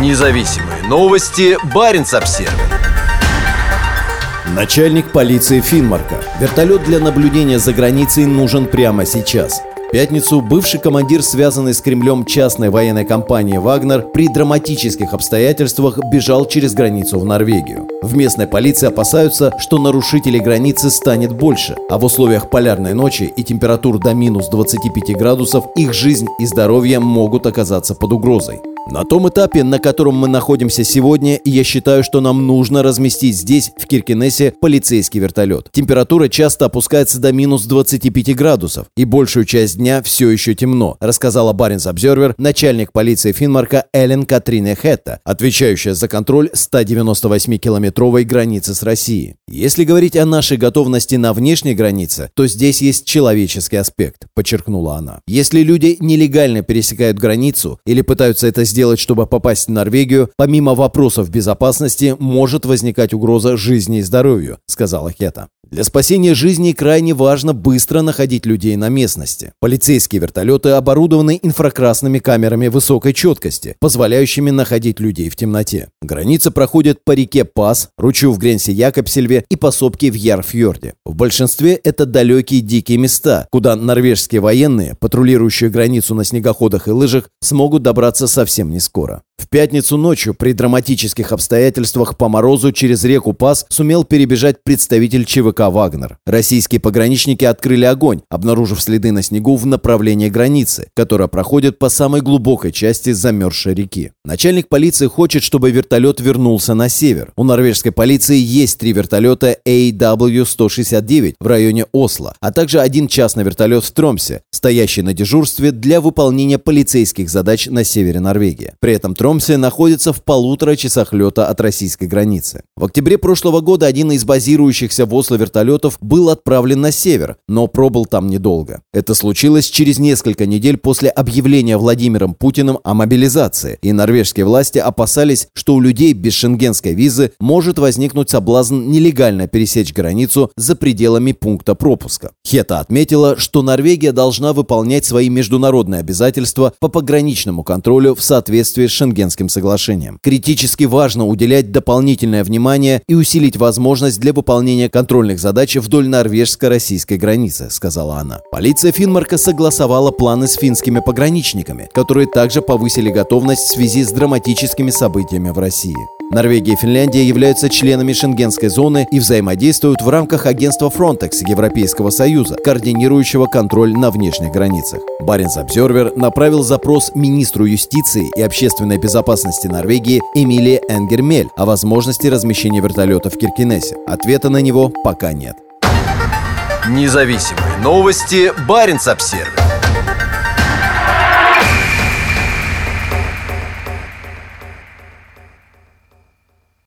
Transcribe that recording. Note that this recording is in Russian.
Независимые новости. Барин обсерва Начальник полиции Финмарка. Вертолет для наблюдения за границей нужен прямо сейчас пятницу бывший командир, связанный с Кремлем частной военной компании «Вагнер», при драматических обстоятельствах бежал через границу в Норвегию. В местной полиции опасаются, что нарушителей границы станет больше, а в условиях полярной ночи и температур до минус 25 градусов их жизнь и здоровье могут оказаться под угрозой. На том этапе, на котором мы находимся сегодня, я считаю, что нам нужно разместить здесь, в Киркинессе, полицейский вертолет. Температура часто опускается до минус 25 градусов, и большую часть дня все еще темно, рассказала Баренц Обзервер, начальник полиции Финмарка Эллен Катрине Хетта, отвечающая за контроль 198-километровой границы с Россией. Если говорить о нашей готовности на внешней границе, то здесь есть человеческий аспект, подчеркнула она. Если люди нелегально пересекают границу или пытаются это сделать, сделать, чтобы попасть в Норвегию, помимо вопросов безопасности, может возникать угроза жизни и здоровью, сказала Хета. Для спасения жизни крайне важно быстро находить людей на местности. Полицейские вертолеты оборудованы инфракрасными камерами высокой четкости, позволяющими находить людей в темноте. Граница проходит по реке Пас, ручью в Гренсе-Якобсельве и по сопке в Ярфьорде. В большинстве это далекие дикие места, куда норвежские военные, патрулирующие границу на снегоходах и лыжах, смогут добраться совсем не скоро. В пятницу ночью при драматических обстоятельствах по морозу через реку Пас сумел перебежать представитель ЧВК «Вагнер». Российские пограничники открыли огонь, обнаружив следы на снегу в направлении границы, которая проходит по самой глубокой части замерзшей реки. Начальник полиции хочет, чтобы вертолет вернулся на север. У норвежской полиции есть три вертолета AW-169 в районе Осло, а также один частный вертолет в Тромсе, стоящий на дежурстве для выполнения полицейских задач на севере Норвегии. При этом Тромсе находится в полутора часах лета от российской границы. В октябре прошлого года один из базирующихся в Осло вертолетов был отправлен на север, но пробыл там недолго. Это случилось через несколько недель после объявления Владимиром Путиным о мобилизации, и норвежские власти опасались, что у людей без шенгенской визы может возникнуть соблазн нелегально пересечь границу за пределами пункта пропуска. Хета отметила, что Норвегия должна выполнять свои международные обязательства по пограничному контролю в соответствии с шенгенским Шенгенским соглашением. Критически важно уделять дополнительное внимание и усилить возможность для выполнения контрольных задач вдоль норвежско-российской границы, сказала она. Полиция Финмарка согласовала планы с финскими пограничниками, которые также повысили готовность в связи с драматическими событиями в России. Норвегия и Финляндия являются членами Шенгенской зоны и взаимодействуют в рамках агентства Frontex Европейского Союза, координирующего контроль на внешних границах. Баренц Обзервер направил запрос министру юстиции и общественной безопасности Норвегии Эмилии Энгермель о возможности размещения вертолета в Киркинессе. Ответа на него пока нет. Независимые новости. Баренц Обсервер.